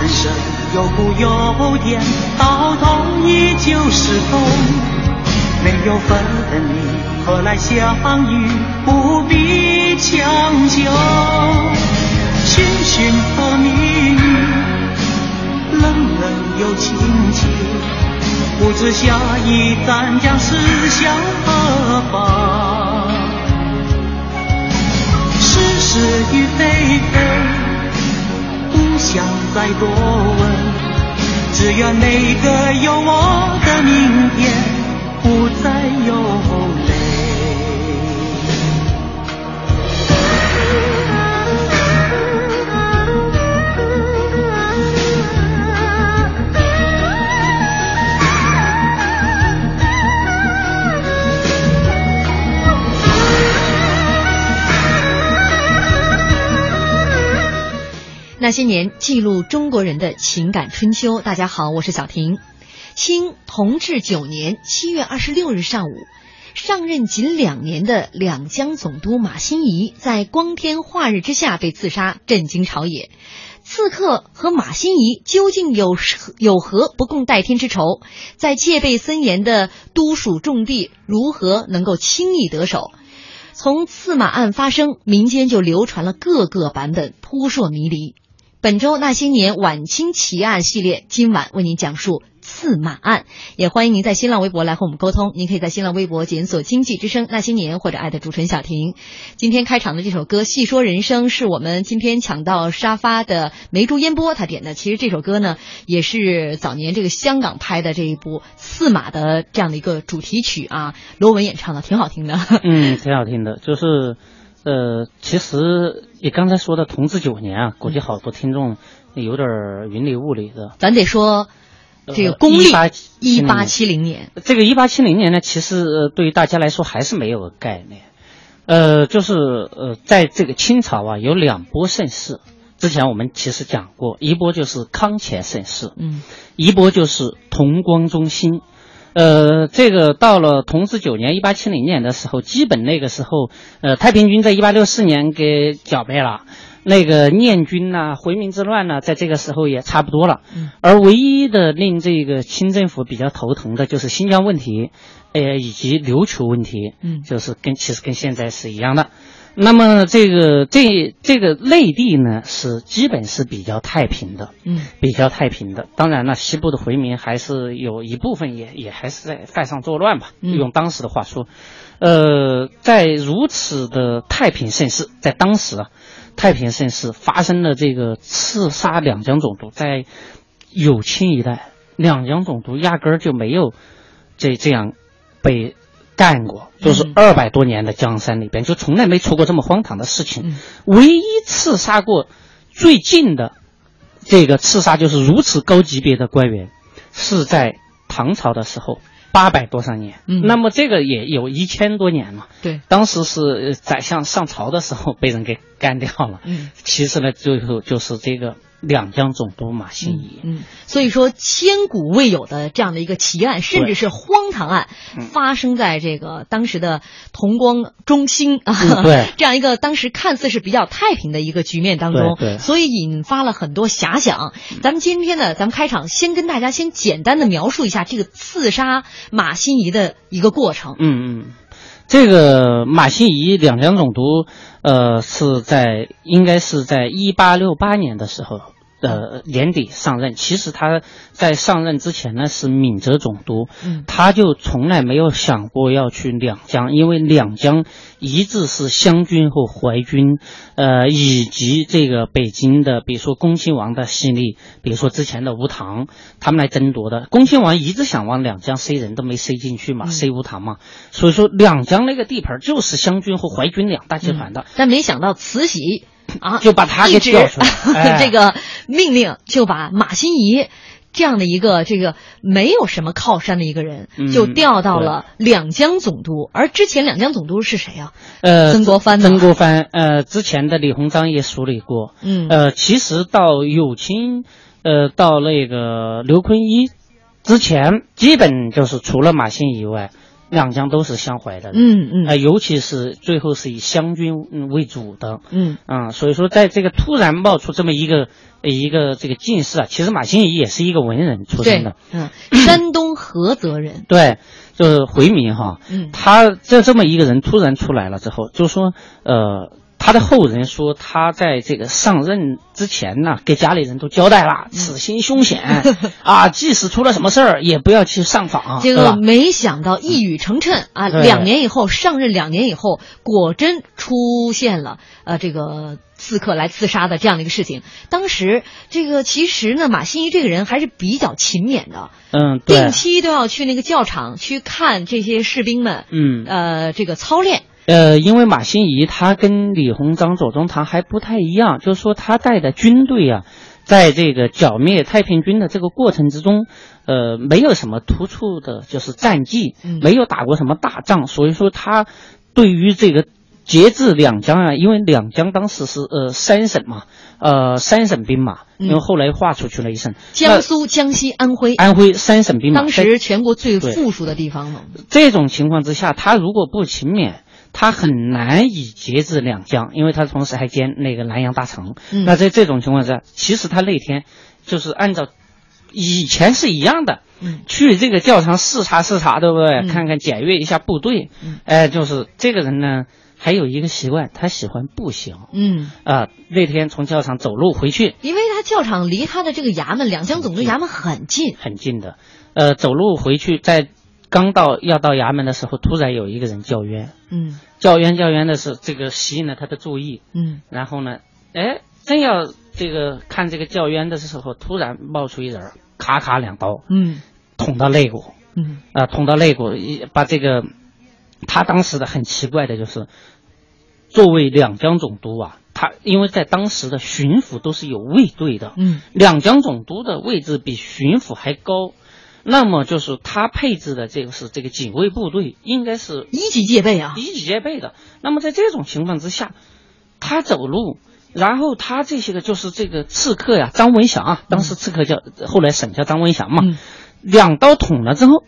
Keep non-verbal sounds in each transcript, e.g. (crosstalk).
人生有苦有甜到头依旧是空没有分离何来相遇不必强求。寻寻觅觅冷冷又清清不知下一站将驶向何方是是与非非想再多问。只愿每个有我的明天，不再有。那些年，记录中国人的情感春秋。大家好，我是小婷。清同治九年七月二十六日上午，上任仅两年的两江总督马新贻在光天化日之下被刺杀，震惊朝野。刺客和马新贻究竟有有何不共戴天之仇？在戒备森严的都署重地，如何能够轻易得手？从刺马案发生，民间就流传了各个版本，扑朔迷离。本周那些年晚清奇案系列，今晚为您讲述刺马案。也欢迎您在新浪微博来和我们沟通。您可以在新浪微博检索“经济之声那些年”或者艾特主持人小婷。今天开场的这首歌《细说人生》是我们今天抢到沙发的梅竹烟波他点的。其实这首歌呢，也是早年这个香港拍的这一部《刺马》的这样的一个主题曲啊，罗文演唱的，挺好听的。嗯，挺好听的，就是。呃，其实你刚才说的同治九年啊，估计好多听众有点云里雾里的。咱得说，这个公历一八七零年。这个一八七零年呢，其实对于大家来说还是没有概念。呃，就是呃，在这个清朝啊，有两波盛世。之前我们其实讲过，一波就是康乾盛世，嗯，一波就是同光中兴。呃，这个到了同治九年，一八七零年的时候，基本那个时候，呃，太平军在一八六四年给剿灭了，那个念军呐，回民之乱呢，在这个时候也差不多了。而唯一的令这个清政府比较头疼的就是新疆问题，呃，以及琉球问题，嗯，就是跟其实跟现在是一样的。那么这个这这个内地呢是基本是比较太平的，嗯，比较太平的。当然了，西部的回民还是有一部分也也还是在犯上作乱吧。用当时的话说，呃，在如此的太平盛世，在当时啊，太平盛世发生了这个刺杀两江总督，在有清一代，两江总督压根儿就没有这这样被。干过，就是二百多年的江山里边，就从来没出过这么荒唐的事情。唯一刺杀过最近的这个刺杀，就是如此高级别的官员，是在唐朝的时候，八百多少年。嗯，那么这个也有一千多年了。对，当时是宰相上朝的时候被人给干掉了。嗯，其实呢，最后就是这个两江总督马新贻。嗯，所以说千古未有的这样的一个奇案，甚至是荒唐案，发生在这个当时的同光中兴啊，对，(laughs) 这样一个当时看似是比较太平的一个局面当中，对，所以引发了很多遐想。咱们今天呢，咱们开场先跟大家先简单的描述一下这个刺杀马新贻的一个过程。嗯嗯，这个马新贻两江总督。呃，是在应该是在一八六八年的时候。呃，年底上任。其实他在上任之前呢是闽浙总督，他就从来没有想过要去两江，因为两江一直是湘军和淮军，呃，以及这个北京的，比如说恭亲王的势力，比如说之前的吴唐，他们来争夺的。恭亲王一直想往两江塞人，都没塞进去嘛，塞吴唐嘛。所以说两江那个地盘就是湘军和淮军两大集团的。但没想到慈禧。啊，就把他给调出来。(laughs) 这个命令就把马新贻这样的一个这个没有什么靠山的一个人，就调到了两江总督。而之前两江总督是谁呀？呃，曾国藩。曾国藩。呃，之前的李鸿章也梳理过。嗯。呃，其实到有清，呃，到那个刘坤一之前，基本就是除了马新以外。两江都是相怀的，嗯嗯，呃，尤其是最后是以湘军为主的，嗯。啊，所以说在这个突然冒出这么一个一个这个进士啊，其实马新贻也是一个文人出身的，嗯，山东菏泽人，对，就是回民哈，嗯，他这这么一个人突然出来了之后，就说呃。他的后人说，他在这个上任之前呢，给家里人都交代了，此行凶险。(laughs) 啊，即使出了什么事儿，也不要去上访。这个没想到一语成谶啊，两年以后上任，两年以后果真出现了呃这个刺客来刺杀的这样的一个事情。当时这个其实呢，马新贻这个人还是比较勤勉的，嗯，定期都要去那个教场去看这些士兵们，嗯，呃，这个操练。呃，因为马新贻他跟李鸿章、左宗棠还不太一样，就是说他带的军队啊，在这个剿灭太平军的这个过程之中，呃，没有什么突出的，就是战绩，没有打过什么大仗，所以说他对于这个截至两江啊，因为两江当时是呃三省嘛，呃三省兵马，因为后来划出去了一省，江苏、江西、安徽，安徽三省兵马，当时全国最富庶的地方嘛。这种情况之下，他如果不勤勉。他很难以节制两江，因为他同时还兼那个南阳大臣。那在这种情况下，其实他那天就是按照以前是一样的，嗯去这个教场视察视察，对不对？看看检阅一下部队。哎，就是这个人呢，还有一个习惯，他喜欢步行。嗯啊，那天从教场走路回去，因为他教场离他的这个衙门两江总督衙门很近，很近的。呃，走路回去在。刚到要到衙门的时候，突然有一个人叫冤，嗯，叫冤叫冤的是这个吸引了他的注意，嗯，然后呢，哎，正要这个看这个叫冤的时候，突然冒出一人，咔咔两刀，嗯，捅到肋骨，嗯，啊，捅到肋骨，把这个他当时的很奇怪的就是，作为两江总督啊，他因为在当时的巡抚都是有卫队的，嗯，两江总督的位置比巡抚还高。那么就是他配置的这个是这个警卫部队，应该是一级戒备啊，一级戒备的。那么在这种情况之下，他走路，然后他这些个就是这个刺客呀，张文祥啊，当时刺客叫后来省叫张文祥嘛，两刀捅了之后，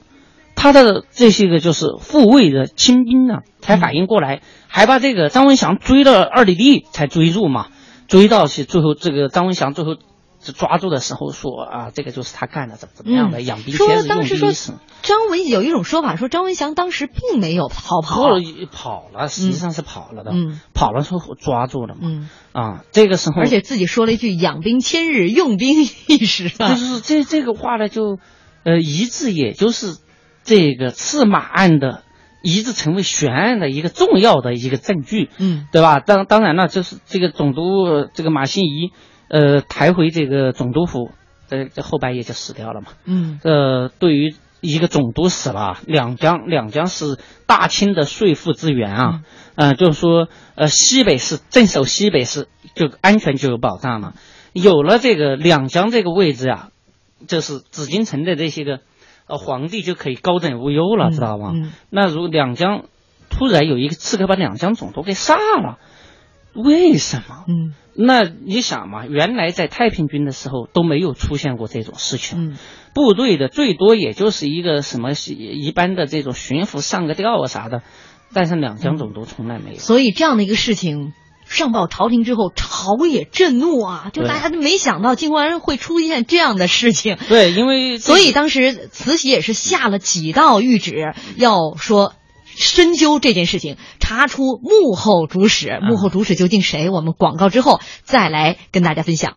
他的这些个就是护卫的清兵呢，才反应过来，还把这个张文祥追了二里地才追住嘛，追到去最后这个张文祥最后。是抓住的时候说啊，这个就是他干的，怎么怎么样的，养兵千日，用兵一时。张文有一种说法，说张文祥当时并没有逃跑，跑了，实际上是跑了的，嗯，跑了之后抓住了嘛，嗯啊，这个时候，而且自己说了一句“养兵千日，用兵一时”，就是这这个话呢，就呃，一致也就是这个刺马案的，一直成为悬案的一个重要的一个证据，嗯，对吧？当当然了，就是这个总督这个马新贻。呃，抬回这个总督府，这这后半夜就死掉了嘛。嗯，呃，对于一个总督死了，两江两江是大清的税赋之源啊。嗯，就是说，呃，西北是镇守西北是，就安全就有保障了。有了这个两江这个位置啊，就是紫禁城的这些个呃皇帝就可以高枕无忧了，知道吗？那如两江突然有一个刺客把两江总督给杀了。为什么？嗯，那你想嘛，原来在太平军的时候都没有出现过这种事情。嗯，部队的最多也就是一个什么一般的这种巡抚上个吊啊啥的，但是两江总督从来没有。所以这样的一个事情上报朝廷之后，朝野震怒啊，就大家都没想到竟然会出现这样的事情。对，因为所以当时慈禧也是下了几道谕旨，要说深究这件事情，查出幕后主使。幕后主使究竟谁？我们广告之后再来跟大家分享。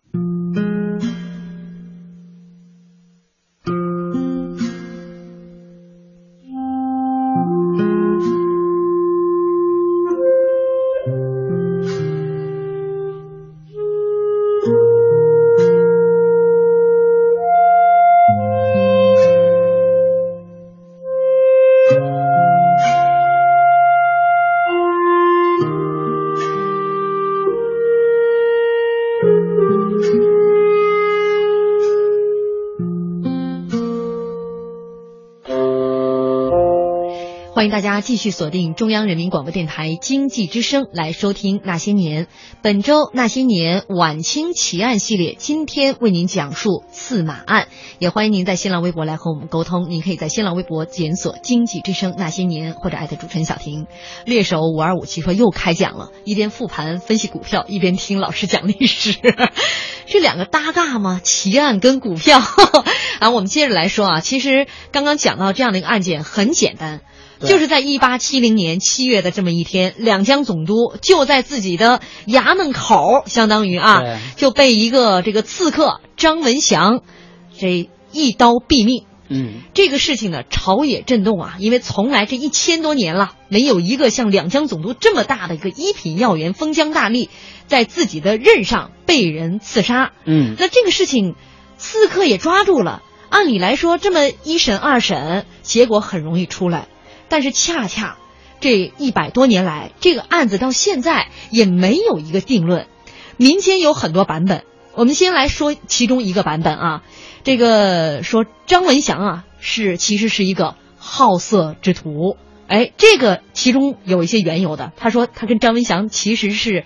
大家继续锁定中央人民广播电台经济之声来收听《那些年》。本周《那些年》晚清奇案系列，今天为您讲述刺马案。也欢迎您在新浪微博来和我们沟通，您可以在新浪微博检索“经济之声那些年”或者艾特主持人小婷。猎手五二五七说又开讲了，一边复盘分析股票，一边听老师讲历史，这两个搭嘎吗？奇案跟股票啊，我们接着来说啊，其实刚刚讲到这样的一个案件很简单。就是在一八七零年七月的这么一天，两江总督就在自己的衙门口，相当于啊，就被一个这个刺客张文祥，这一刀毙命。嗯，这个事情呢，朝野震动啊，因为从来这一千多年了，没有一个像两江总督这么大的一个一品要员封疆大吏，在自己的任上被人刺杀。嗯，那这个事情，刺客也抓住了。按理来说，这么一审二审，结果很容易出来。但是恰恰，这一百多年来，这个案子到现在也没有一个定论，民间有很多版本。我们先来说其中一个版本啊，这个说张文祥啊是其实是一个好色之徒，哎，这个其中有一些缘由的。他说他跟张文祥其实是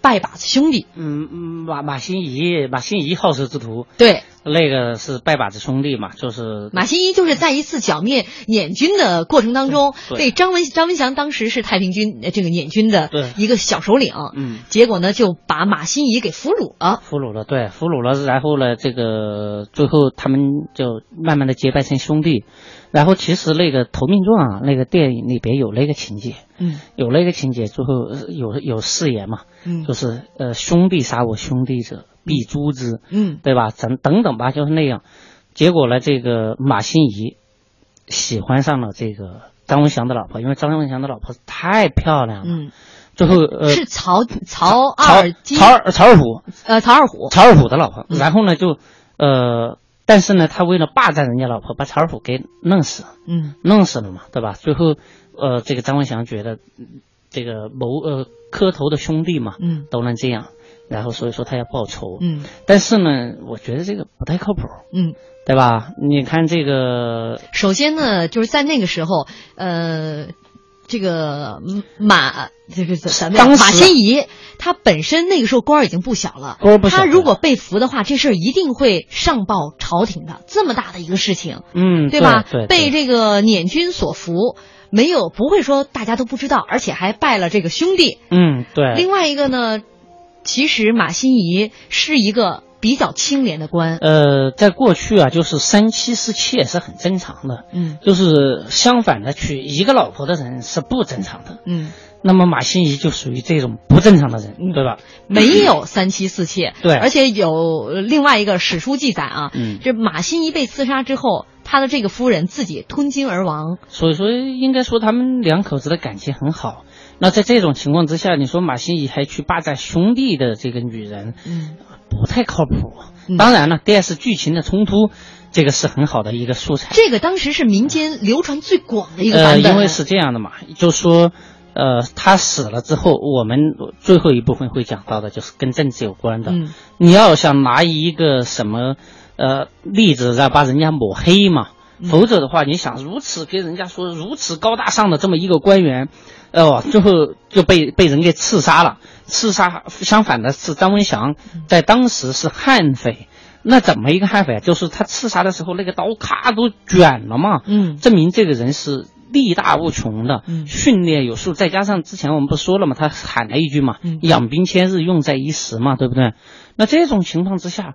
拜把子兄弟。嗯嗯，马马新贻，马新贻好色之徒。对。那个是拜把子兄弟嘛，就是马新贻，就是在一次剿灭捻军的过程当中，被张文张文祥当时是太平军这个捻军的一个小首领，嗯，结果呢就把马新贻给俘虏了，俘虏了，对，俘虏了，然后呢，这个最后他们就慢慢的结拜成兄弟，然后其实那个《投名状》啊，那个电影里边有那个情节，嗯，有那个情节，最后有有誓言嘛，嗯，就是呃兄弟杀我兄弟者。必诛之，嗯，对吧？等等等吧，就是那样。结果呢，这个马新贻喜欢上了这个张文祥的老婆，因为张文祥的老婆太漂亮了。嗯，最后呃是曹曹二曹二曹二虎，呃，曹二虎，曹二虎的老婆。然后呢，就呃，但是呢，他为了霸占人家老婆，把曹二虎给弄死，嗯，弄死了嘛，对吧？最后呃，这个张文祥觉得这个谋呃磕头的兄弟嘛，嗯，都能这样。然后所以说他要报仇，嗯，但是呢，我觉得这个不太靠谱，嗯，对吧？你看这个，首先呢，就是在那个时候，呃，这个马这个什么马新贻，他本身那个时候官儿已经不小了，官不小，他如果被俘的话，这事儿一定会上报朝廷的，这么大的一个事情，嗯，对吧？对，被这个捻军所俘，没有不会说大家都不知道，而且还拜了这个兄弟，嗯，对。另外一个呢。其实马新贻是一个比较清廉的官，呃，在过去啊，就是三妻四妾是很正常的，嗯，就是相反的娶一个老婆的人是不正常的，嗯，那么马新贻就属于这种不正常的人，对吧？没有三妻四妾，(laughs) 对，而且有另外一个史书记载啊，嗯，这马新贻被刺杀之后，他的这个夫人自己吞金而亡，所以说应该说他们两口子的感情很好。那在这种情况之下，你说马新贻还去霸占兄弟的这个女人，嗯，不太靠谱。嗯、当然了，电视剧情的冲突，这个是很好的一个素材。这个当时是民间流传最广的一个版本、呃。因为是这样的嘛，就说，呃，他死了之后，我们最后一部分会讲到的，就是跟政治有关的。嗯，你要想拿一个什么呃例子，让把人家抹黑嘛。嗯、否则的话，你想如此跟人家说如此高大上的这么一个官员。哦，最后就被被人给刺杀了。刺杀相反的是张文祥，在当时是悍匪。那怎么一个悍匪啊？就是他刺杀的时候，那个刀咔都卷了嘛。嗯，证明这个人是力大无穷的，嗯训练有素。再加上之前我们不说了嘛，他喊了一句嘛嗯，养兵千日，用在一时嘛，对不对？那这种情况之下，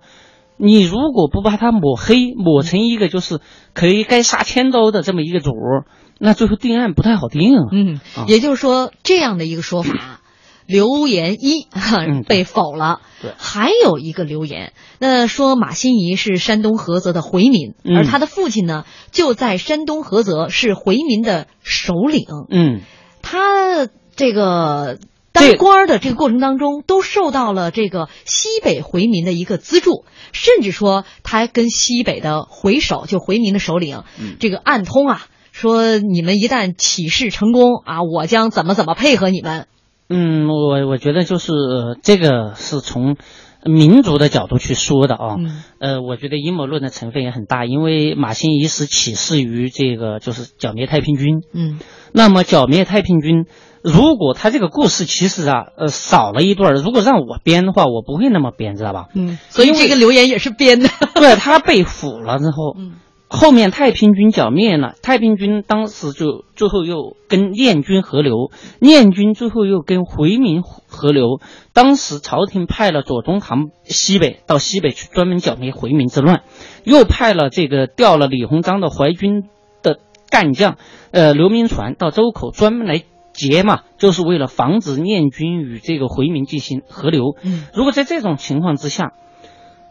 你如果不把他抹黑，抹成一个就是可以该杀千刀的这么一个主儿，那最后定案不太好定啊。嗯啊，也就是说，这样的一个说法，留言一哈被否了。对。还有一个留言，那说马新贻是山东菏泽的回民，嗯。而他的父亲呢，就在山东菏泽是回民的首领。嗯，他这个当官儿的这个过程当中，都受到了这个西北回民的一个资助，甚至说他跟西北的回首，就回民的首领，嗯。这个暗通啊，说你们一旦起事成功啊，我将怎么怎么配合你们。嗯，我我觉得就是呃这个是从民族的角度去说的啊。嗯呃，我觉得阴谋论的成分也很大，因为马新贻是起事于这个就是剿灭太平军。嗯那么剿灭太平军，如果他这个故事其实啊，呃，少了一段，如果让我编的话，我不会那么编，知道吧？嗯，所以这个留言也是编的。对他被俘了之后，嗯后面太平军剿灭了，太平军当时就最后又跟念军合流，念军最后又跟回民合流。当时朝廷派了左宗棠西北到西北去专门剿灭回民之乱，又派了这个调了李鸿章的淮军的干将，呃刘铭传到周口专门来劫嘛，就是为了防止念军与这个回民进行合流。嗯如果在这种情况之下，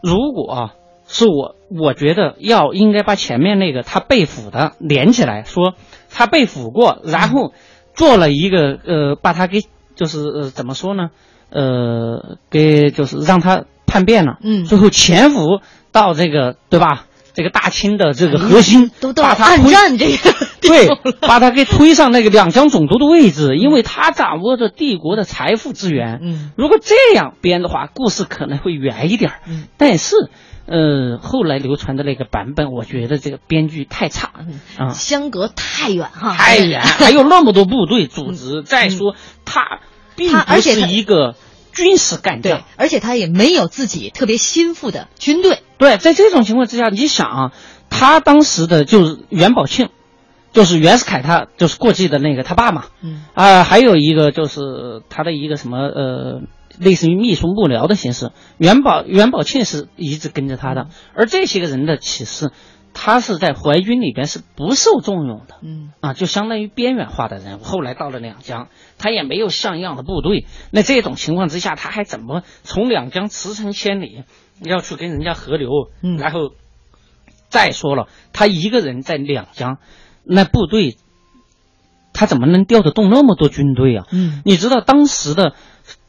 如果啊是我，我觉得要应该把前面那个他被俘的连起来，说他被俘过，然后做了一个呃，把他给就是呃怎么说呢？呃，给就是让他叛变了，嗯最后潜伏到这个对吧？这个大清的这个核心，都到把他暗战这个 (laughs) 对，把他给推上那个两江总督的位置，因为他掌握着帝国的财富资源。嗯如果这样编的话，故事可能会圆一点儿。嗯但是，呃，后来流传的那个版本，我觉得这个编剧太差啊，相隔太远哈，太远，(laughs) 还有那么多部队组织。再说，他并不是一个军事干将。，而且他也没有自己特别心腹的军队。对，在这种情况之下，你想啊，他当时的就是袁宝庆，就是袁世凯他就是过继的那个他爸嘛，嗯啊、还有一个就是他的一个什么呃，类似于秘书幕僚的形式。袁宝袁宝庆是一直跟着他的，而这些个人的起事，他是在淮军里边是不受重用的。嗯啊，就相当于边缘化的人物。后来到了两江，他也没有像样的部队。那这种情况之下，他还怎么从两江驰骋千里，要去跟人家合流？嗯然后再说了，他一个人在两江，那部队他怎么能调得动那么多军队啊？嗯你知道当时的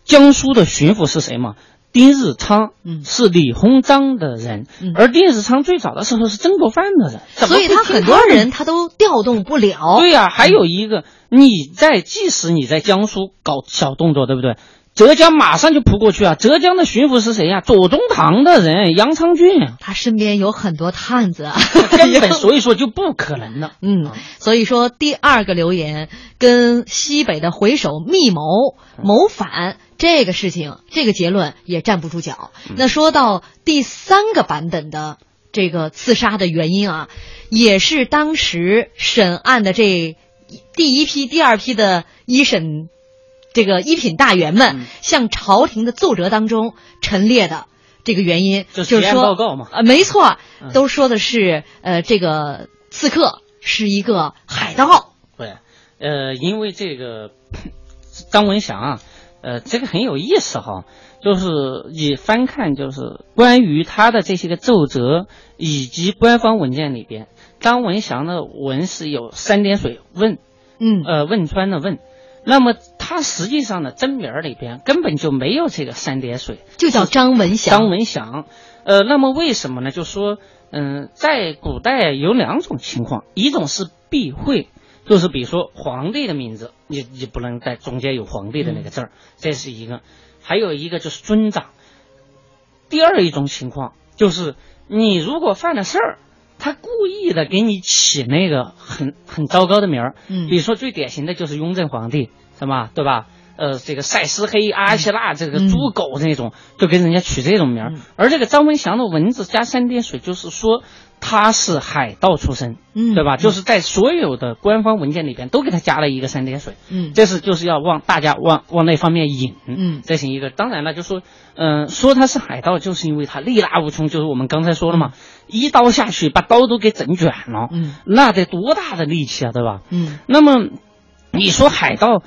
江苏的巡抚是谁吗？丁日昌，嗯是李鸿章的人，嗯而丁日昌最早的时候是曾国藩的人，所以他很多人他都调动不了。对呀、还有一个，你在即使你在江苏搞小动作，对不对？浙江马上就扑过去啊！浙江的巡抚是谁呀、左宗棠的人杨昌俊，他身边有很多探子啊，根本所以说就不可能的。(laughs) 嗯，所以说第二个留言跟西北的回首密谋谋反这个事情，这个结论也站不住脚。那说到第三个版本的这个刺杀的原因啊，也是当时审案的这第一批、第二批的一审这个一品大员们嗯向朝廷的奏折当中陈列的。这个原因就是说，报告嘛呃，没错嗯，都说的是呃，这个刺客是一个海盗。对，呃，因为这个 (clears throat) 张文祥啊，呃，这个很有意思哈，就是你翻看就是关于他的这些个奏折以及官方文件里边，张文祥的文是有三点水问，嗯呃，汶川的汶。那么他实际上呢，真名儿里边根本就没有这个三点水，就叫张文祥。张文祥。呃，那么为什么呢？就说，嗯、在古代有两种情况，一种是避讳，就是比如说皇帝的名字，你你不能在中间有皇帝的那个字儿，这是一个；还有一个就是尊长。第二一种情况就是，你如果犯了事儿，他故意的给你起那个很很糟糕的名儿，嗯比如说最典型的就是雍正皇帝，什么，对吧？呃，这个塞斯黑、阿希腊，这个猪狗那种，就给人家取这种名儿。而这个张文祥的文字加三点水，就是说他是海盗出身，嗯，对吧？就是在所有的官方文件里边都给他加了一个三点水，嗯，这是就是要往大家往往那方面引，嗯，这是一个。当然了，就说，嗯，说他是海盗，就是因为他力大无穷，就是我们刚才说了嘛，一刀下去把刀都给整卷了，嗯，那得多大的力气啊，对吧？嗯，那么你说海盗。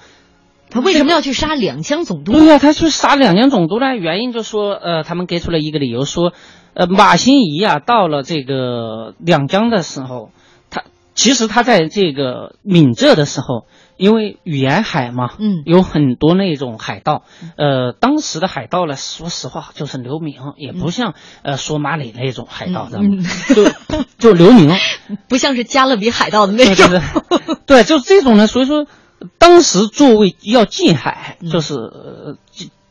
他为什么要去杀两江总督？对呀，他去杀两江总督呢？原因就说，呃，他们给出了一个理由，说，呃，马新贻啊，到了这个两江的时候，他其实他在这个闽浙的时候，因为沿海嘛，嗯，有很多那种海盗，呃，当时的海盗呢，说实话就是流民，也不像呃索马里那种海盗，知道吗？就就流民，(laughs) 不像是加勒比海盗的那种，对，就这种呢，所以说。当时作为要禁海，就是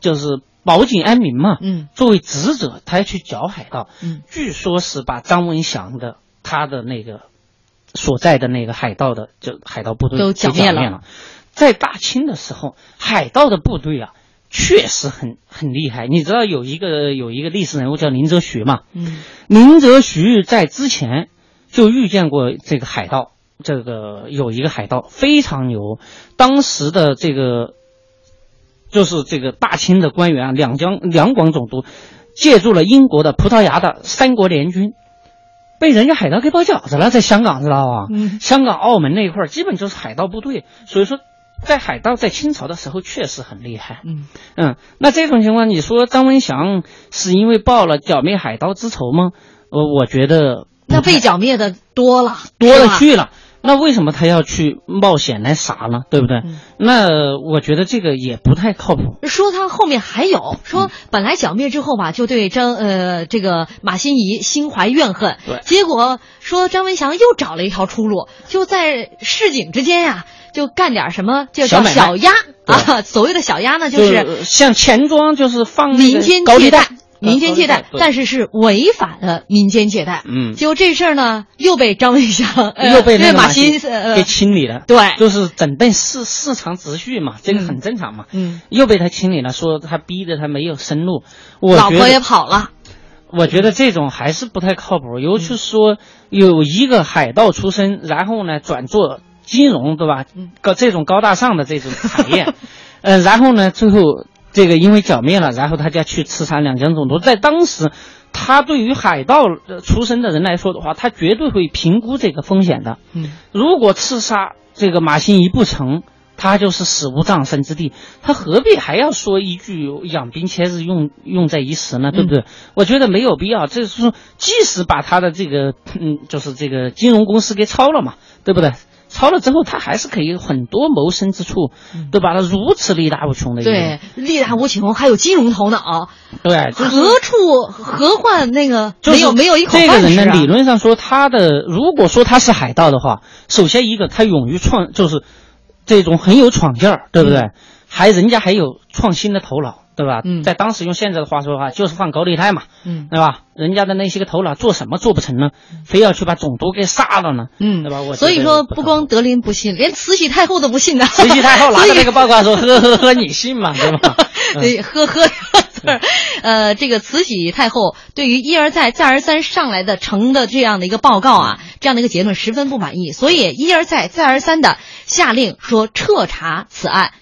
就是保境安民嘛。嗯，作为职责，他要去剿海盗。嗯，据说是把张文祥的他的那个所在的那个海盗的就海盗部队都剿灭了。在大清的时候，海盗的部队啊，确实很很厉害。你知道有一个有一个历史人物叫林则徐嘛？嗯，林则徐在之前就遇见过这个海盗。这个有一个海盗非常牛，当时的这个就是这个大清的官员啊，两江两广总督，借助了英国的、葡萄牙的三国联军，被人家海盗给包饺子了，在香港知道吧？嗯，香港、澳门那一块基本就是海盗部队，所以说在海盗在清朝的时候确实很厉害。嗯嗯，那这种情况，你说张文祥是因为报了剿灭海盗之仇吗？呃，我觉得那被剿灭的多了，多了去了。那为什么他要去冒险来杀呢？对不对？嗯、那我觉得这个也不太靠谱。说他后面还有说，本来剿灭之后吧，就对张呃这个马新贻心怀怨恨。对。结果说张文祥又找了一条出路，就在市井之间呀，就干点什么，就叫小鸭啊。所谓的小鸭呢，就是像钱庄，就是放民间借贷。民间借贷，但是是违法的民间借贷。嗯，结果这事儿呢，又被张文祥、(laughs) 呃、又被那马新给清理了。对，就是整顿市市场秩序嘛，这个很正常嘛。嗯，又被他清理了，说他逼着他没有生路。我老婆也跑了。我觉得这种还是不太靠谱，尤其是说有一个海盗出身，然后呢转做金融，对吧？高这种高大上的这种产业，(laughs) 呃，然后呢最后。这个因为剿灭了，然后他就要去刺杀两江总督。在当时，他对于海盗出身的人来说的话，他绝对会评估这个风险的。嗯，如果刺杀这个马新贻不成，他就是死无葬身之地。他何必还要说一句“养兵千日，用用在一时”呢？对不对？嗯、我觉得没有必要。这是说，即使把他的这个嗯，就是这个金融公司给抄了嘛，对不对？抄了之后，他还是可以有很多谋生之处，对吧？他如此力大无穷的对，力大无穷，还有金融头脑，对，就是、何处何患那个没有没有一口这个人呢，理论上说，他的如果说他是海盗的话，首先一个他勇于创，就是这种很有闯劲儿，对不对？嗯。还人家还有创新的头脑，对吧？嗯在当时用现在的话说的话，就是放高利贷嘛，嗯对吧？人家的那些个头脑做什么做不成呢？非要去把总督给杀了呢？嗯对吧？我所以说不光德林不信，连慈禧太后都不信的。慈禧太后拿着那个报告说：“ (laughs) 呵呵呵，你信吗？对吧？” (laughs) 嗯对，呵呵，呃，这个慈禧太后对于一而再、再而三上来的呈的这样的一个报告啊，这样的一个结论十分不满意，所以一而再、再而三的下令说彻查此案。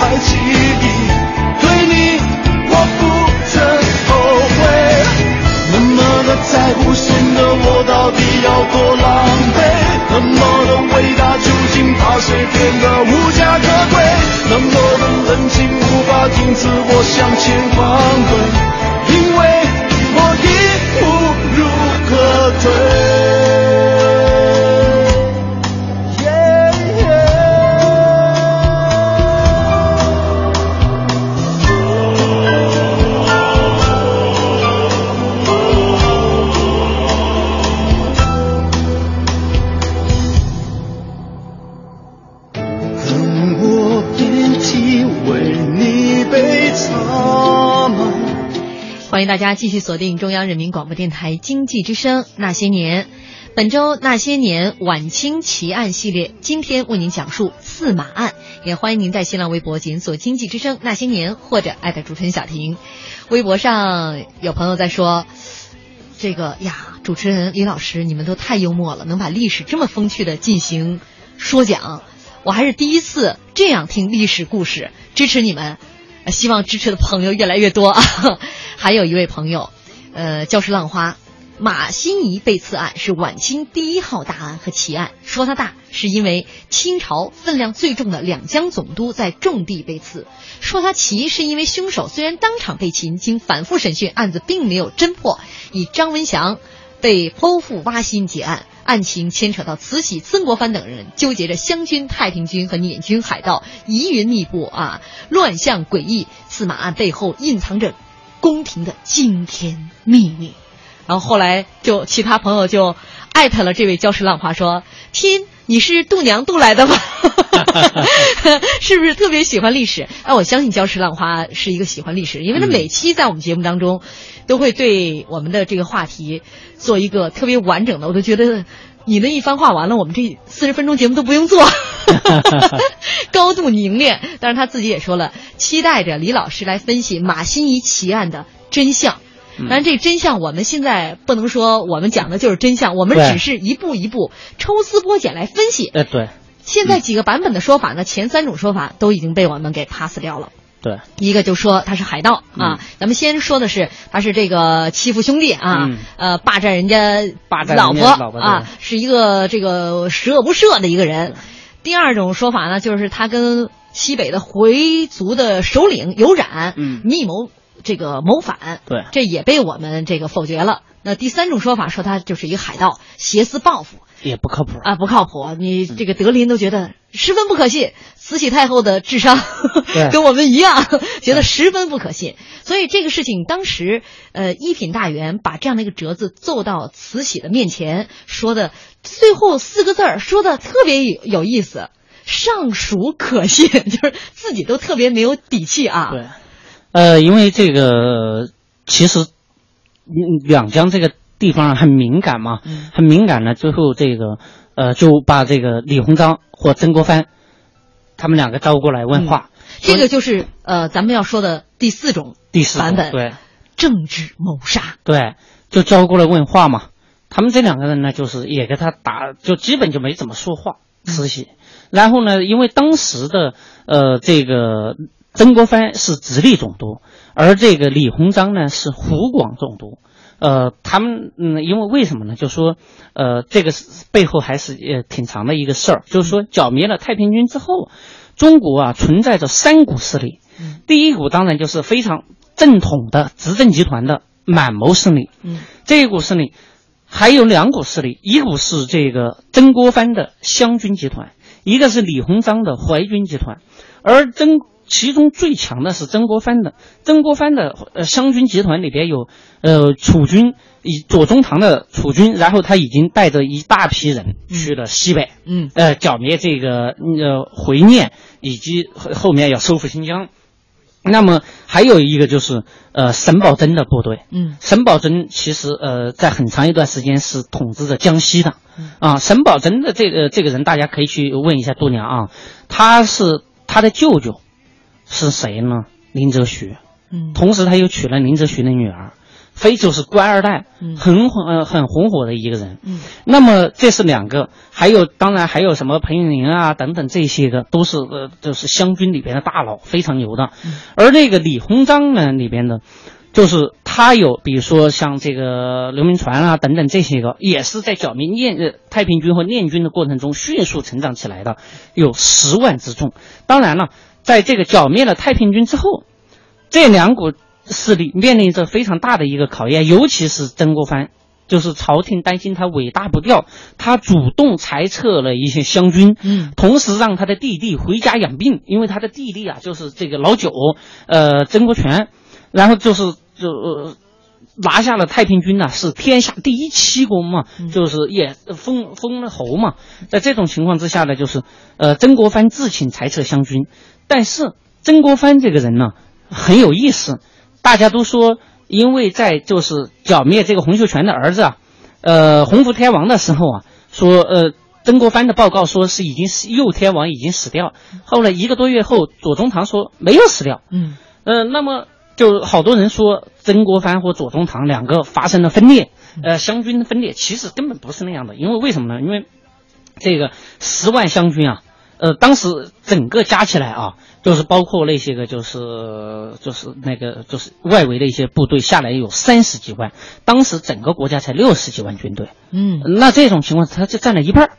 爱情大家继续锁定中央人民广播电台经济之声《那些年》，本周《那些年》晚清奇案系列，今天为您讲述驷马案。也欢迎您在新浪微博检索“经济之声那些年”或者艾特主持人小婷。微博上有朋友在说，这个呀，主持人李老师，你们都太幽默了，能把历史这么风趣的进行说讲，我还是第一次这样听历史故事，支持你们。希望支持的朋友越来越多啊！还有一位朋友，呃，礁石浪花，马新贻被刺案是晚清第一号大案和奇案。说它大，是因为清朝分量最重的两江总督在重地被刺；说它奇，是因为凶手虽然当场被擒，经反复审讯，案子并没有侦破，以张文祥被剖腹挖心结案。案情牵扯到慈禧、曾国藩等人，纠结着湘军、太平军和捻军海盗，疑云密布啊，乱象诡异。驷马案背后隐藏着宫廷的惊天秘密。然后后来就其他朋友就艾特了这位礁石浪花说：“亲，你是度娘度来的吗？(laughs) 是不是特别喜欢历史？”哎，我相信礁石浪花是一个喜欢历史，因为他每期在我们节目当中都会对我们的这个话题做一个特别完整的，我都觉得你那一番话完了，我们这四十分钟节目都不用做，(laughs) 高度凝练。但是他自己也说了，期待着李老师来分析马新贻奇案的真相。当然，这真相我们现在不能说我们讲的就是真相，我们只是一步一步抽丝剥茧来分析。呃，对现在几个版本的说法呢，前三种说法都已经被我们给 pass 掉了。对，一个就说他是海盗啊，咱们先说的是他是这个欺负兄弟啊，嗯。呃，霸占人家霸占老人家老婆啊，是一个这个十恶不赦的一个人。第二种说法呢，就是他跟西北的回族的首领有染，嗯。密谋这个谋反，对。这也被我们这个否决了。那第三种说法说他就是一个海盗，挟私报复，也不靠谱。啊，不靠谱！你这个德林都觉得十分不可信，慈禧太后的智商 (laughs) 跟我们一样，觉得十分不可信。所以这个事情当时，呃，一品大员把这样的一个折子奏到慈禧的面前，说的最后四个字儿说的特别有有意思，尚属可信，(laughs) 就是自己都特别没有底气啊。对，呃，因为这个其实嗯两江这个地方很敏感嘛，嗯很敏感呢。最后这个呃就把这个李鸿章或曾国藩他们两个招过来问话。这个就是呃，咱们要说的第四种第四种版本，对政治谋杀。对，就招过来问话嘛。他们这两个人呢，就是也给他打，就基本就没怎么说话，慈禧。然后呢，因为当时的呃这个曾国藩是直隶总督，而这个李鸿章呢是湖广总督。呃，他们嗯，因为为什么呢？就说呃，这个是背后还是呃挺长的一个事儿，就是说剿灭了太平军之后，中国啊存在着三股势力。第一股当然就是非常正统的执政集团的满蒙势力，嗯这一股势力还有两股势力，一股是这个曾国藩的湘军集团，一个是李鸿章的淮军集团。而曾其中最强的是曾国藩的。曾国藩的呃湘军集团里边有呃楚军，以左宗棠的楚军，然后他已经带着一大批人去了西北，嗯呃剿灭这个呃回念，以及后后面要收复新疆。那么还有一个就是呃沈葆桢的部队，嗯沈葆桢其实呃在很长一段时间是统治着江西的嗯，啊，沈葆桢的这个这个人大家可以去问一下度娘啊，他是他的舅舅是谁呢？林则徐，嗯同时他又娶了林则徐的女儿，非就是官二代，嗯很红呃很红火的一个人。嗯那么这是两个，还有当然还有什么彭玉麟啊等等这些个都是呃就是湘军里边的大佬，非常牛的。而这个李鸿章呢里边的，就是他有比如说像这个刘铭传啊等等这些个，也是在剿灭念呃太平军和念军的过程中迅速成长起来的，有十万之众。当然了，在这个剿灭了太平军之后，这两股势力面临着非常大的一个考验，尤其是曾国藩，就是朝廷担心他尾大不掉，他主动裁撤了一些湘军，嗯同时让他的弟弟回家养病，因为他的弟弟啊就是这个老九，呃，曾国荃，然后就是就。呃拿下了太平军呢、是天下第一奇功嘛，就是也封封了侯嘛。在这种情况之下呢，就是呃，曾国藩自请裁撤湘军，但是曾国藩这个人呢很有意思，大家都说，因为在就是剿灭这个洪秀全的儿子啊，呃，洪福天王的时候啊，说呃。曾国藩的报告说是已经是右天王已经死掉，后来一个多月后，左宗棠说没有死掉，嗯。呃，那么就好多人说曾国藩和左宗棠两个发生了分裂，呃，湘军的分裂，其实根本不是那样的，因为为什么呢？因为这个十万湘军啊，呃，当时整个加起来啊，就是包括那些个就是就是那个就是外围的一些部队下来有三十几万，当时整个国家才六十几万军队，嗯那这种情况他就占了一半儿。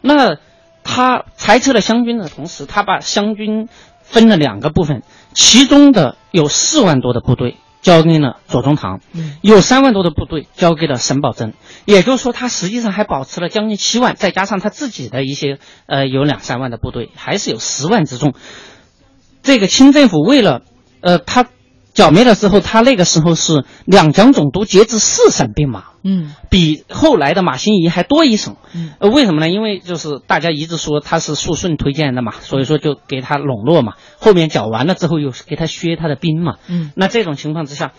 那他裁撤了湘军的同时，他把湘军分了两个部分，其中的有四万多的部队交给了左宗棠，嗯。有三万多的部队交给了沈葆桢，也就是说，他实际上还保持了将近七万，再加上他自己的一些呃有两三万的部队，还是有十万之众。这个清政府为了呃他剿灭的时候，他那个时候是两江总督节制四省兵马，嗯比后来的马新贻还多一省。嗯呃，为什么呢？因为就是大家一直说他是肃顺推荐的嘛，所以说就给他笼络嘛。后面剿完了之后，又给他削他的兵嘛。嗯那这种情况之下，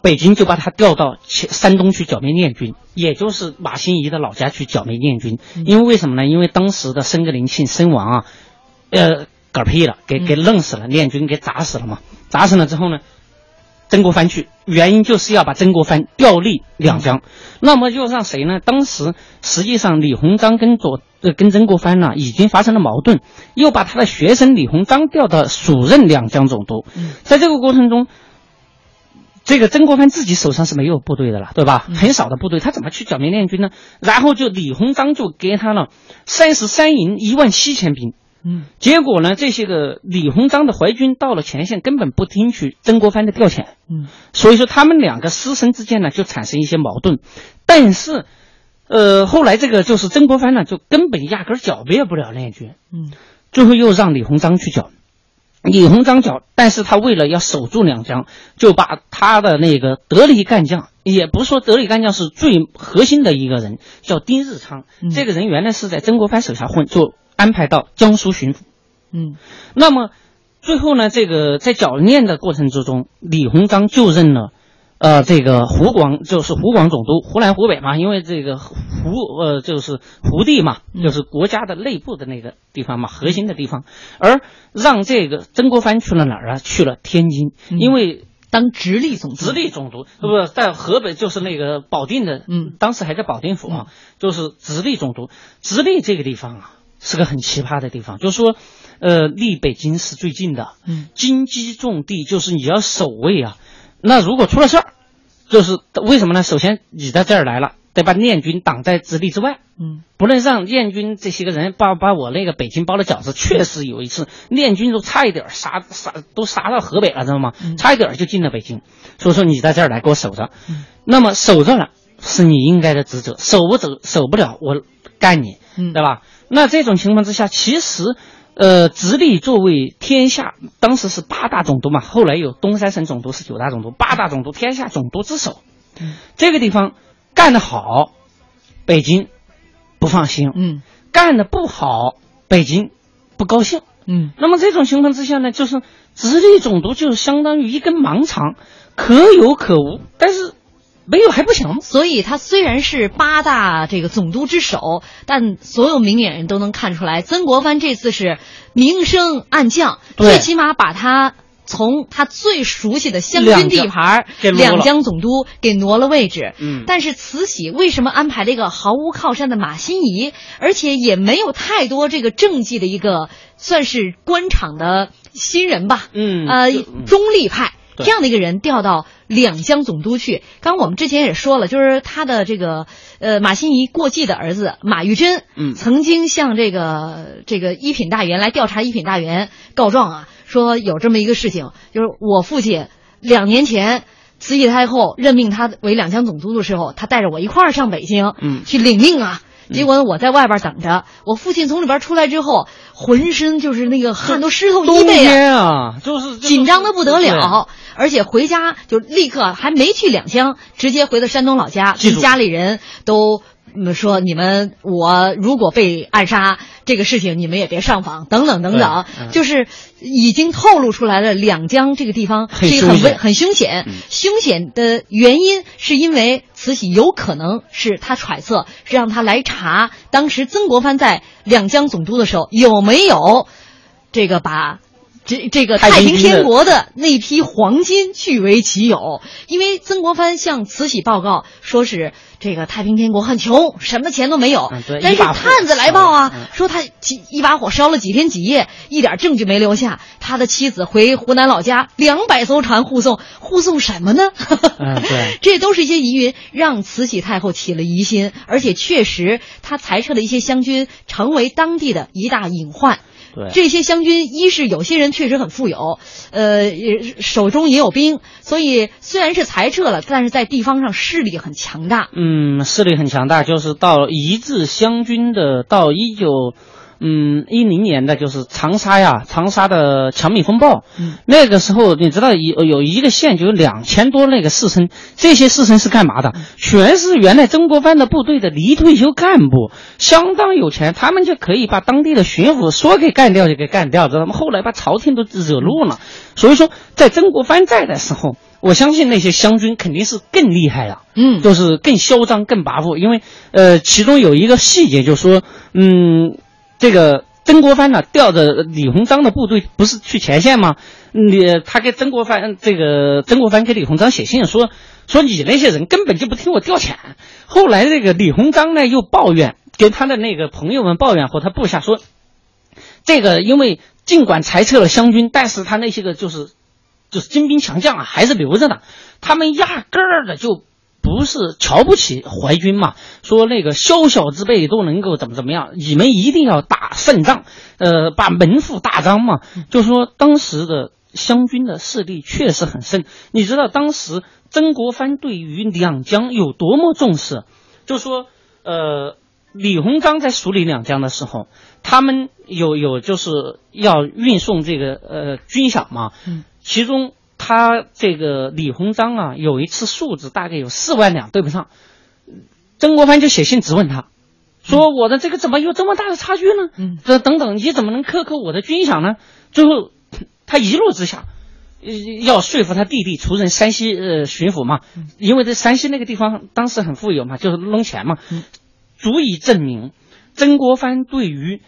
北京就把他调到山东去剿灭念军，也就是马新贻的老家去剿灭念军。因为为什么呢？因为当时的申格林沁身亡啊，呃，嗝屁了，给给弄死了，念军给砸死了嘛。砸死了之后呢，曾国藩去，原因就是要把曾国藩调离两江。那么又让谁呢？当时实际上李鸿章跟左呃跟曾国藩呢已经发生了矛盾，又把他的学生李鸿章调到署任两江总督。嗯在这个过程中，这个曾国藩自己手上是没有部队的了，对吧？嗯很少的部队，他怎么去剿灭练军呢？然后就李鸿章就给他了三十三营一万七千兵。嗯结果呢，这些个李鸿章的淮军到了前线，根本不听取曾国藩的调遣，嗯所以说他们两个师生之间呢就产生一些矛盾。但是，呃，后来这个就是曾国藩呢，就根本压根儿剿灭不了练军，嗯最后又让李鸿章去剿。李鸿章剿，但是他为了要守住两江，就把他的那个得力干将，也不是说得力干将是最核心的一个人，叫丁日昌。嗯这个人原来是在曾国藩手下混，就安排到江苏巡抚。嗯那么最后呢，这个在剿灭的过程之中，李鸿章就任了。呃，这个湖广就是湖广总督，湖南湖北嘛，因为这个湖呃就是湖地嘛，嗯就是国家的内部的那个地方嘛，核心的地方，而让这个曾国藩去了哪儿啊？去了天津，嗯因为当直隶总，直隶总督，不不，在河北就是那个保定的，嗯当时还在保定府啊，就是直隶总督。直隶这个地方啊，是个很奇葩的地方，就是说，呃，离北京是最近的，嗯金鸡重地，就是你要守卫啊。那如果出了事儿，就是为什么呢？首先你在这儿来了，得把念军挡在直隶之外。嗯不能让念军这些个人把把我那个北京包了饺子。确实有一次，念军都差一点杀杀都杀到河北了，知道吗？嗯差一点就进了北京。所以说你在这儿来给我守着，嗯那么守着了是你应该的职责，守不走守不了我干你，嗯对吧？那这种情况之下，其实呃，直隶作为天下当时是八大总督嘛，后来有东三省总督是九大总督，八大总督天下总督之首。嗯，这个地方干得好，北京不放心；嗯，干得不好，北京不高兴。嗯，那么这种情况之下呢，就是直隶总督就相当于一根盲肠，可有可无，但是。没有还不行，所以他虽然是八大这个总督之首，但所有明眼人都能看出来，曾国藩这次是明升暗降，最起码把他从他最熟悉的湘军地盘两江总督给挪了位置。嗯，但是慈禧为什么安排了一个毫无靠山的马新贻，而且也没有太多这个政绩的一个算是官场的新人吧？嗯，呃，中立派。这样的一个人调到两江总督去，刚我们之前也说了，就是他的这个呃马新贻过继的儿子马玉珍，嗯，曾经向这个这个一品大员来调查一品大员告状啊，说有这么一个事情，就是我父亲两年前慈禧太后任命他为两江总督的时候，他带着我一块儿上北京，嗯，去领命啊。结果我在外边等着，我父亲从里边出来之后，浑身就是那个汗都湿透衣背啊，就是紧张的不得了。而且回家就立刻还没去两江，直接回到山东老家，跟家里人都说：“你们我如果被暗杀，这个事情你们也别上访，等等等等。”就是已经透露出来了，两江这个地方是一个很危很凶险。凶险的原因是因为慈禧有可能是他揣测，是让他来查当时曾国藩在两江总督的时候有没有这个把。这这个太平天国的那批黄金据为己有，因为曾国藩向慈禧报告说是这个太平天国很穷，什么钱都没有。但是探子来报啊，说他几一把火烧了几天几夜，一点证据没留下。他的妻子回湖南老家，两百艘船护送，护送什么呢？嗯，对，(laughs) 这都是一些疑云，让慈禧太后起了疑心，而且确实他裁撤的一些湘军，成为当地的一大隐患。这些湘军，一是有些人确实很富有，呃，手中也有兵，所以虽然是裁撤了，但是在地方上势力很强大。嗯，势力很强大，就是到一至湘军的，到一九。嗯，一零年的就是长沙呀，长沙的强米风暴。嗯，那个时候你知道有有一个县就有两千多那个士绅，这些士绅是干嘛的？全是原来曾国藩的部队的离退休干部，相当有钱，他们就可以把当地的巡抚说给干掉就给干掉，知道吗？后来把朝廷都惹怒了。所以说，在曾国藩在的时候，我相信那些湘军肯定是更厉害了，嗯，就是更嚣张、更跋扈。因为呃，其中有一个细节，就说嗯。这个曾国藩呢，调着李鸿章的部队不是去前线吗？你他给曾国藩这个曾国藩给李鸿章写信说说你那些人根本就不听我调遣。后来这个李鸿章呢又抱怨，跟他的那个朋友们抱怨和他部下说，这个因为尽管裁撤了湘军，但是他那些个就是就是精兵强将啊还是留着的，他们压根儿的就。不是瞧不起淮军嘛？说那个宵小之辈都能够怎么怎么样，你们一定要打胜仗，呃，把门户大张嘛。就说当时的湘军的势力确实很盛。你知道当时曾国藩对于两江有多么重视？就说呃，李鸿章在署理两江的时候，他们有有就是要运送这个呃军饷嘛，其中。他这个李鸿章啊，有一次数字大概有四万两对不上，曾国藩就写信质问他，说我的这个怎么有这么大的差距呢？嗯，这等等，你怎么能克扣我的军饷呢？最后，(clears throat) 他一怒之下，要说服他弟弟出任山西呃巡抚嘛，因为在山西那个地方当时很富有嘛，就是弄钱嘛，足以证明曾国藩对于。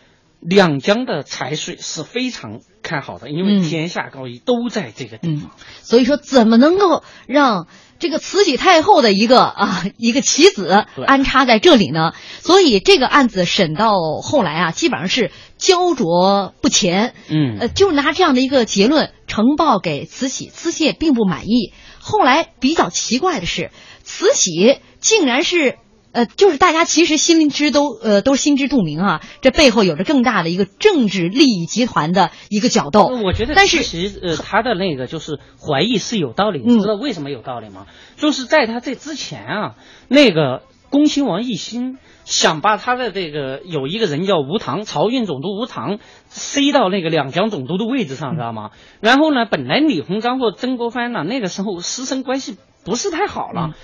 两江的财税是非常看好的，因为天下高义都在这个地方，所以说怎么能够让这个慈禧太后的一个啊一个棋子安插在这里呢？所以这个案子审到后来啊，基本上是焦灼不前，嗯，呃，就拿这样的一个结论呈报给慈禧，慈禧也并不满意。后来比较奇怪的是，慈禧竟然是。呃，就是大家其实心知都呃都心知肚明啊，这背后有着更大的一个政治利益集团的一个角斗。我觉得，但是其实呃他的那个就是怀疑是有道理，你知道为什么有道理吗？就是在他这之前啊，那个恭亲王奕欣想把他的这个有一个人叫吴唐，漕运总督吴唐塞到那个两江总督的位置上，知道吗？然后呢，本来李鸿章和曾国藩呢那个时候师生关系不是太好了，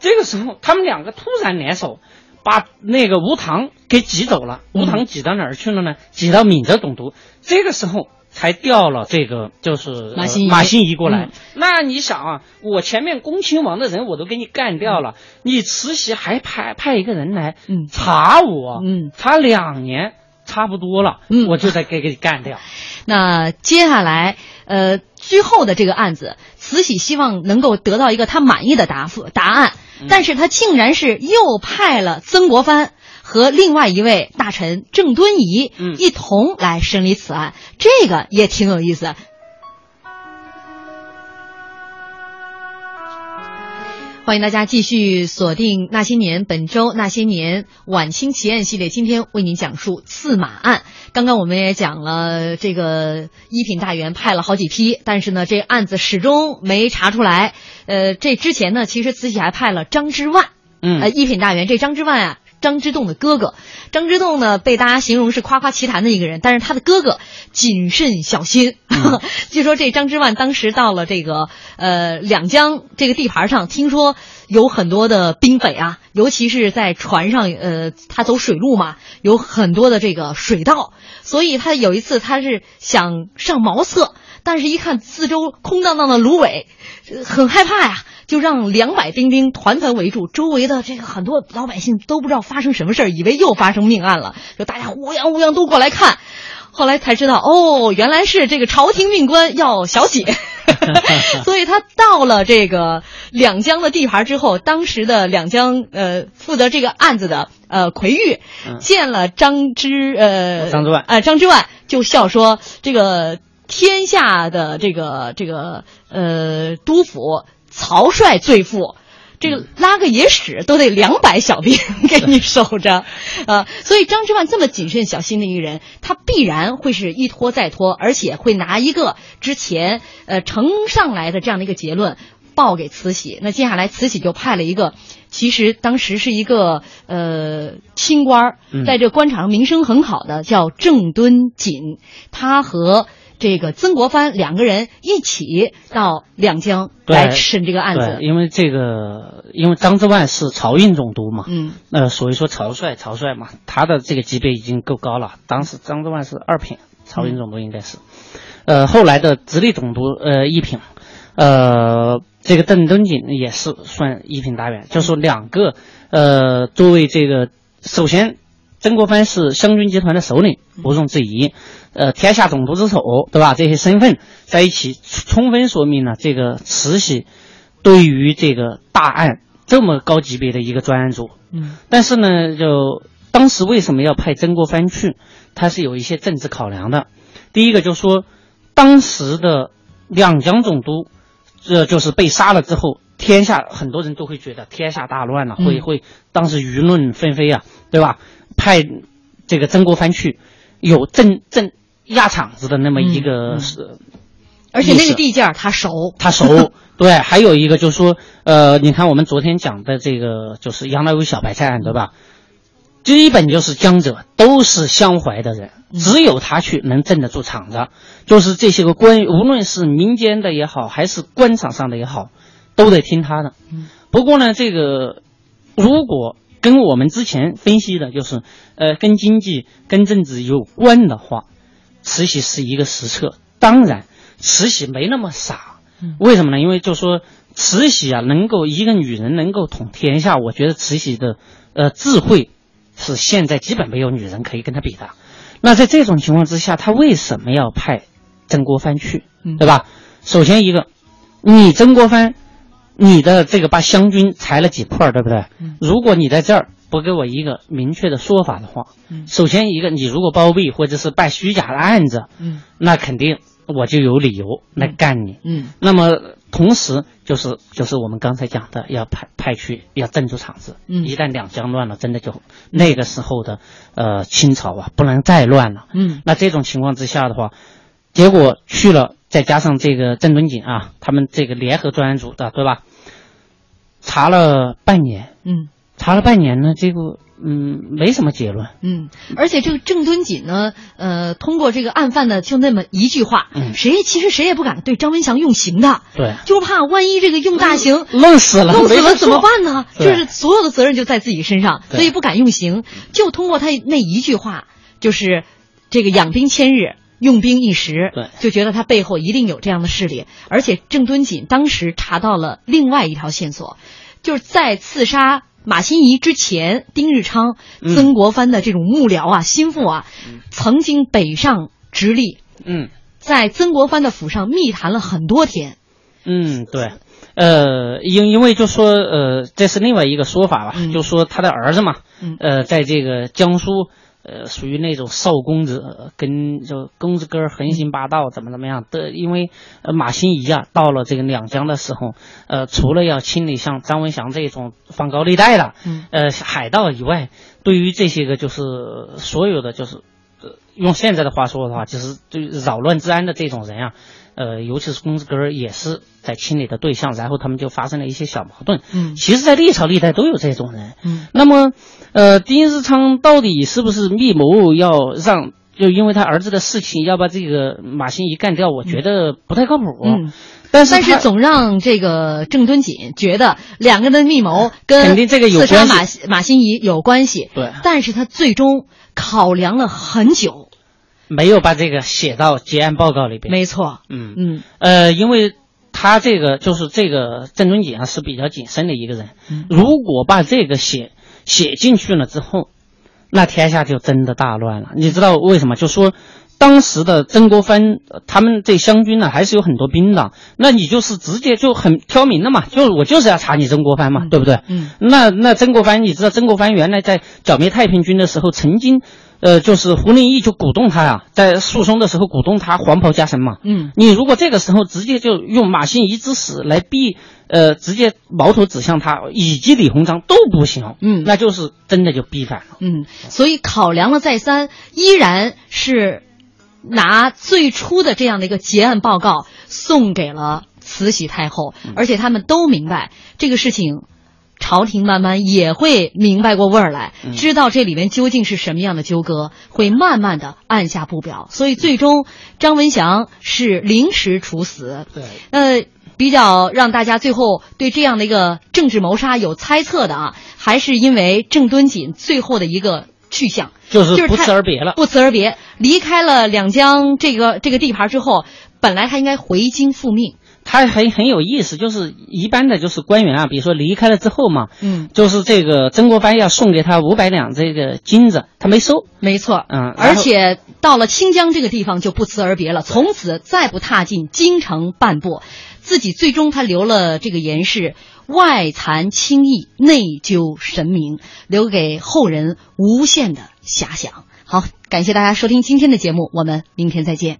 这个时候他们两个突然联手，把那个吴唐给挤走了。吴唐挤到哪儿去了呢？挤到闽浙总督。这个时候。才调了这个，就是马新马新仪过来。那你想啊，我前面恭亲王的人我都给你干掉了，你慈禧还派派一个人来查我，嗯，查两年差不多了，嗯，我就得给给你干掉。那接下来，呃，之后的这个案子，慈禧希望能够得到一个她满意的答复答案，但是他竟然是又派了曾国藩。和另外一位大臣郑敦颐，嗯，一同来审理此案，这个也挺有意思。欢迎大家继续锁定《那些年》，本周《那些年》晚清奇案系列，今天为您讲述刺马案。刚刚我们也讲了，这个一品大员派了好几批，但是呢，这案子始终没查出来。呃，这之前呢，其实慈禧还派了张之万，嗯，呃，一品大员，这张之万啊。张之洞的哥哥，张之洞呢被大家形容是夸夸其谈的一个人，但是他的哥哥谨慎小心。(laughs) 据说这张之万当时到了这个呃两江这个地盘上，听说有很多的兵匪啊，尤其是在船上，呃，他走水路嘛，有很多的这个水道，所以他有一次他是想上茅厕，但是一看四周空荡荡的芦苇，很害怕呀。就让两百兵丁团团围住，周围的这个很多老百姓都不知道发生什么事儿，以为又发生命案了，就大家乌泱乌泱都过来看，后来才知道，哦，原来是这个朝廷命官要小姐，(laughs) 所以他到了这个两江的地盘之后，当时的两江呃负责这个案子的呃奎玉见了张之呃张之万啊张之万就笑说这个天下的这个这个呃督府。曹帅最富，这个拉个野史都得两百小兵 (laughs) 给你守着，呃，所以张之万这么谨慎小心的一个人，他必然会是一拖再拖，而且会拿一个之前呃呈上来的这样的一个结论报给慈禧。那接下来慈禧就派了一个，其实当时是一个呃清官，在这官场上名声很好的，叫郑敦锦，他和。这个曾国藩两个人一起到两江来审这个案子，因为这个，因为张之万是漕运总督嘛，嗯，那所以说曹帅，曹帅嘛，他的这个级别已经够高了。当时张之万是二品，漕运总督应该是，呃，后来的直隶总督呃一品，呃，这个邓敦锦也是算一品大员，就是两个呃作为这个，首先曾国藩是湘军集团的首领，毋庸置疑。呃，天下总督之首，对吧？这些身份在一起，充分说明了这个慈禧对于这个大案这么高级别的一个专案组。嗯，但是呢，就当时为什么要派曾国藩去？他是有一些政治考量的。第一个就说，当时的两江总督，这就是被杀了之后，天下很多人都会觉得天下大乱了，会会当时舆论纷飞啊，对吧？派这个曾国藩去，有镇镇。压场子的那么一个是，而且那个地界他熟，(laughs) 他熟。(laughs) 对，还有一个就是说，呃，你看我们昨天讲的这个就是杨乃武小白菜案，对吧？基本就是江浙都是襄淮的人，只有他去能镇得住场子。就是这些个官，无论是民间的也好，还是官场上的也好，都得听他的。不过呢，这个如果跟我们之前分析的，就是呃，跟经济、跟政治有关的话。慈禧是一个实测，当然，慈禧没那么傻，为什么呢？因为就说慈禧啊，能够一个女人能够统天下，我觉得慈禧的呃智慧是现在基本没有女人可以跟她比的。那在这种情况之下，她为什么要派曾国藩去，对吧？首先一个，你曾国藩，你的这个把湘军裁了几块，对不对？如果你在这儿。不给我一个明确的说法的话，嗯，首先一个，你如果包庇或者是办虚假的案子，嗯，那肯定我就有理由来干你，嗯，那么同时就是就是我们刚才讲的，要派派去要镇住场子，嗯，一旦两江乱了，真的就那个时候的呃清朝啊，不能再乱了，嗯，那这种情况之下的话，结果去了，再加上这个郑敦锦啊，他们这个联合专案组的，对吧？查了半年，嗯。查了半年呢，这个嗯没什么结论。嗯，而且这个郑敦锦呢，呃，通过这个案犯呢，就那么一句话，嗯谁其实谁也不敢对张文祥用刑的，对，就怕万一这个用大刑。弄死了，弄死了怎么？办呢？就是所有的责任就在自己身上，所以不敢用刑，就通过他那一句话，就是这个养兵千日。用兵一时，对。就觉得他背后一定有这样的势力，而且郑敦锦当时查到了另外一条线索，就是在刺杀马新贻之前，丁日昌、嗯。曾国藩的这种幕僚啊、心腹啊，曾经北上直隶，嗯。在曾国藩的府上密谈了很多天。嗯，对。呃，因因为就说呃，这是另外一个说法吧，嗯。就说他的儿子嘛，嗯。呃，在这个江苏，呃，属于那种少公子，呃跟就公子哥儿横行霸道，怎么怎么样的？因为呃马新贻啊，到了这个两江的时候，呃，除了要清理像张文祥这种放高利贷的，嗯呃，海盗以外，对于这些个就是所有的就是，呃，用现在的话说的话，就是对扰乱治安的这种人啊，呃，尤其是公子哥儿也是在清理的对象，然后他们就发生了一些小矛盾。嗯其实，在历朝历代都有这种人。嗯那么，呃，丁日昌到底是不是密谋要让，就因为他儿子的事情要把这个马新贻干掉？我觉得不太靠谱。嗯，但是但是总让这个郑敦锦觉得两个人的密谋跟肯定这个有关系马马新贻有关系。对但是他最终考量了很久。没有把这个写到结案报告里边。没错，嗯嗯呃，因为他这个就是这个郑中锦啊是比较谨慎的一个人，嗯如果把这个写写进去了之后，那天下就真的大乱了。你知道为什么？就说当时的曾国藩呃他们这湘军呢还是有很多兵的，那你就是直接就很挑明了嘛，就是我就是要查你曾国藩嘛，嗯对不对？嗯那那曾国藩，你知道曾国藩原来在剿灭太平军的时候，曾经，呃，就是胡林翼就鼓动他呀、在诉讼的时候鼓动他黄袍加身嘛。嗯你如果这个时候直接就用马新贻之死来逼，呃，直接矛头指向他以及李鸿章都不行，嗯那就是真的就逼反了。嗯，所以考量了再三，依然是拿最初的这样的一个结案报告送给了慈禧太后，嗯而且他们都明白这个事情。朝廷慢慢也会明白过味儿来，嗯知道这里面究竟是什么样的纠葛，会慢慢的按下不表。所以最终张文祥是临时处死。对，呃，比较让大家最后对这样的一个政治谋杀有猜测的啊，还是因为郑敦锦最后的一个去向，就是不辞而别了。不辞而别，离开了两江这个这个地盘之后，本来他应该回京复命，他很很有意思，就是一般的就是官员啊，比如说离开了之后嘛，嗯，就是这个曾国藩要送给他五百两这个金子，他没收。没错，嗯而且到了清江这个地方就不辞而别了，从此再不踏进京城半步，自己最终他留了这个言是外惭轻易，内疚神明，留给后人无限的遐想。好，感谢大家收听今天的节目，我们明天再见。